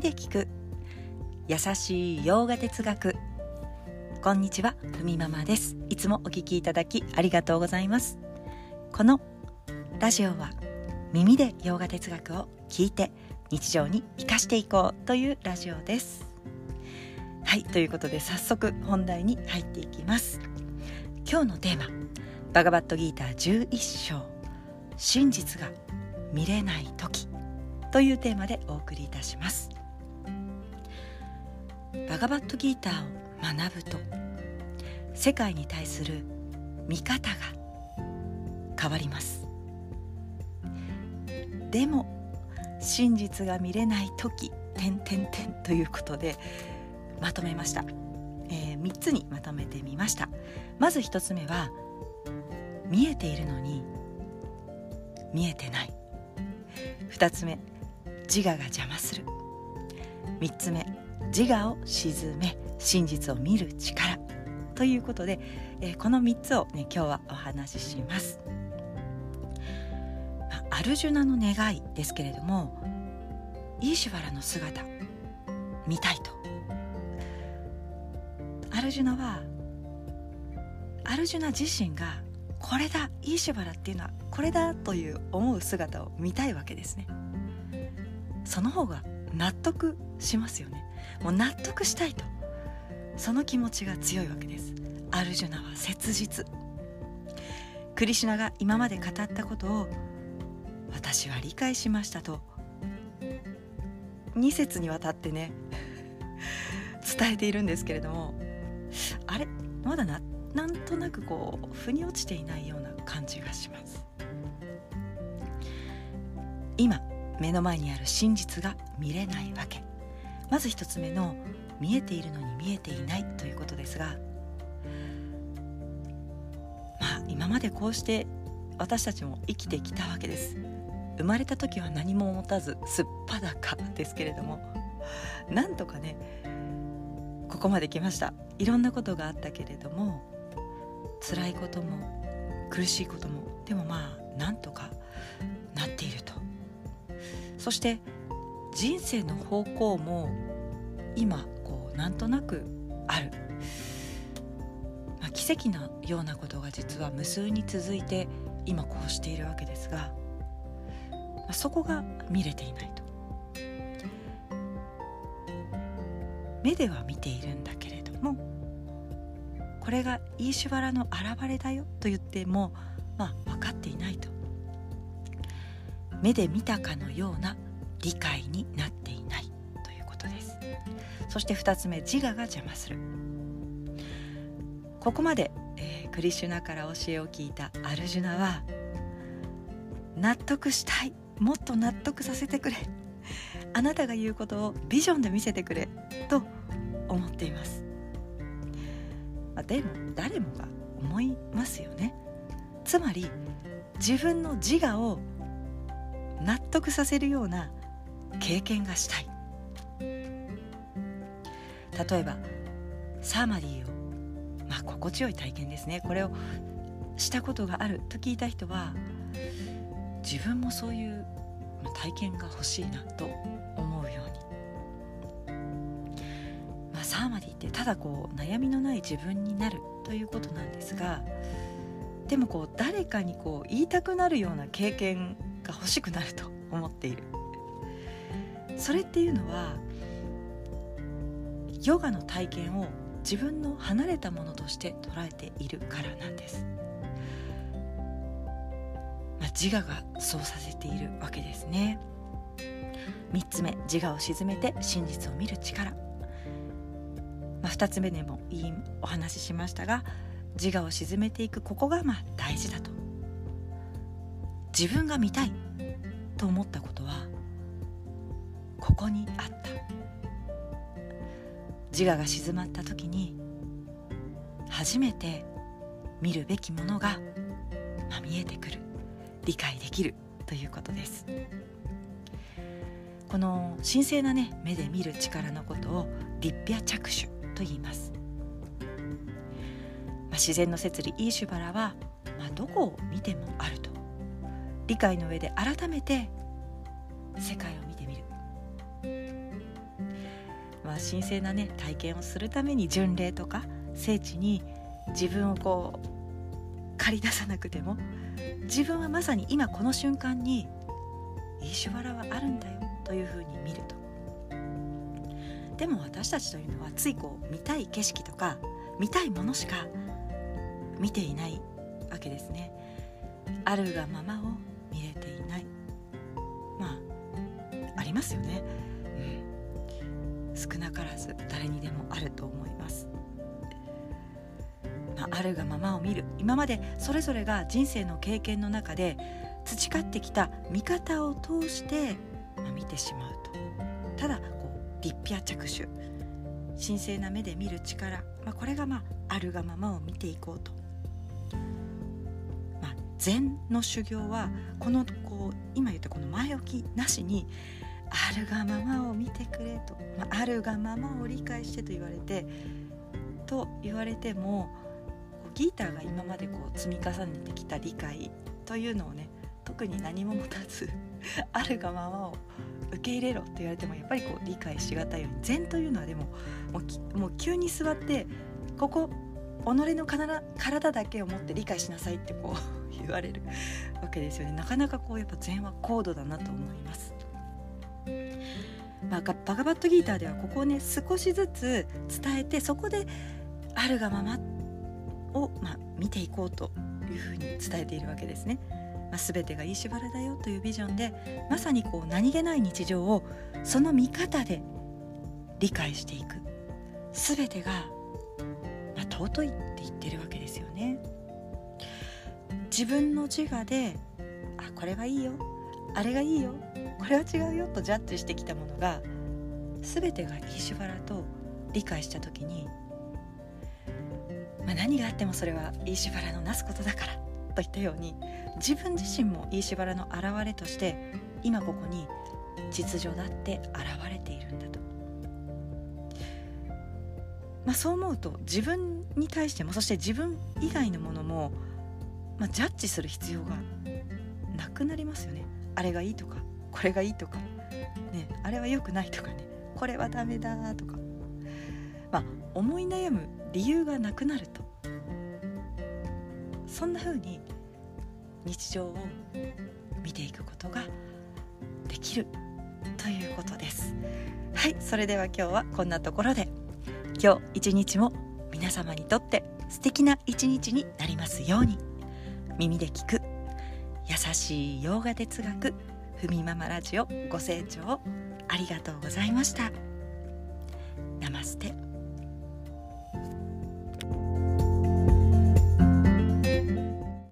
耳で聞く。優しい洋画哲学。こんにちはふみママです。いつもお聞きいただきありがとうございます。このラジオは耳で洋画哲学を聞いて日常に生かしていこうというラジオです。はいということで早速本題に入っていきます。今日のテーマバガバットギーター11章真実が見れない時というテーマでお送りいたします。バガバットギーターを学ぶと世界に対する見方が変わります。でも真実が見れない時点点点ということでまとめました、えー、3つにまとめてみました。まず1つ目は見えているのに見えてない。2つ目自我が邪魔する。3つ目自我を沈め真実を見る力ということで、え、この3つをね今日はお話しします、まあ、アルジュナの願いですけれどもイーシュバラの姿見たいと。アルジュナはアルジュナ自身がこれだイーシュバラっていうのはこれだという思う姿を見たいわけですね。その方が納得しますよね。もう納得したいと。その気持ちが強いわけです。アルジュナは切実。クリシュナが今まで語ったことを私は理解しましたと2節にわたってね 伝えているんですけれどもあれ？まだななんとなくこう腑に落ちていないような感じがします。今目の前にある真実が見れないわけ。まず一つ目の見えているのに見えていないということですがまあ今までこうして私たちも生きてきたわけです。生まれた時は何も持たずすっぱだかですけれどもなんとかねここまで来ました。いろんなことがあったけれども辛いことも苦しいこともでもまあなんとかなっていると。そして人生の方向も今こうなんとなくある、まあ、奇跡のようなことが実は無数に続いて今こうしているわけですが、まあ、そこが見れていないと。目では見ているんだけれどもこれがイーシュバラの現れだよと言ってもまあ分かっていないと。目で見たかのような理解になっていないということです。そして2つ目自我が邪魔する。ここまで、えー、クリシュナから教えを聞いたアルジュナは納得したい。もっと納得させてくれ。あなたが言うことをビジョンで見せてくれ。と思っています、まあ、でも誰もが思いますよね。つまり自分の自我を納得させるような経験がしたい。例えばサーマディをまあ心地よい体験ですね。これをしたことがあると聞いた人は自分もそういう体験が欲しいなと思うように、まあ、サーマディってただこう悩みのない自分になるということなんですがでもこう誰かにこう言いたくなるような経験が欲しくなると思っている。それっていうのはヨガの体験を自分の離れたものとして捉えているからなんです、まあ、自我がそうさせているわけですね。3つ目自我を鎮めて真実を見る力、まあ、2つ目でもいいお話ししましたが自我を鎮めていくここがまあ大事だと。自分が見たいと思ったことはここにあった。自我が静まった時に初めて見るべきものが、まあ、見えてくる。理解できる。ということです。この神聖なね目で見る力のことを立ッ着手と言います、まあ、自然の摂理イーシュバラは、まあ、どこを見てもあると。理解の上で改めて世界を見てみる。まあ、神聖なね体験をするために巡礼とか聖地に自分をこう借り出さなくても自分はまさに今この瞬間にイーシュバラはあるんだよというふうに見ると。でも私たちというのはついこう見たい景色とか見たいものしか見ていないわけですね。あるがままを見れていない。まあありますよね、うん、少なからず誰にでもあると思います。まあ、あるがままを見る。今までそれぞれが人生の経験の中で培ってきた見方を通して、まあ、見てしまうと。ただこう立派着手。神聖な目で見る力、まあ、これがまああるがままを見ていこうと、禅の修行はこのこう今言ったこの前置きなしにあるがままを見てくれと、まあ、あるがままを理解してと言われてと言われてもギーターが今までこう積み重ねてきた理解というのをね特に何も持たず あるがままを受け入れろって言われてもやっぱりこう理解しがたいように禅というのはでももうもう急に座ってここ己の体だけを持って理解しなさいってこう言われるわけですよねなかなかこうやっぱ禅は高度だなと思います。まあ、バガバットギーターではここをね少しずつ伝えてそこであるがままを、まあ、見ていこうというふうに伝えているわけですね。まあ、全てがいいしばらだよというビジョンでまさにこう何気ない日常をその見方で理解していく全てが、尊いって言ってるわけですよね。自分の自我であこれはいいよ。あれがいいよ。これは違うよとジャッジしてきたものが全てがいいしばらと理解した時にまあ、何があってもそれは飯原のなすことだからといったように自分自身も飯原の現れとして今ここに秩序だって現れているんだと、まあ、そう思うと自分に対してもそして自分以外のものも、まあ、ジャッジする必要がなくなりますよね。あれがいいとかこれがいいとか、ね、あれは良くないとかねこれはダメだとか、まあ、思い悩む理由がなくなると。そんな風に日常を見ていくことができる。ということです。はいそれでは今日はこんなところで。今日一日も皆様にとって素敵な一日になりますように。耳で聞く優しい洋画哲学ふみママラジオご清聴ありがとうございました。ナマステ。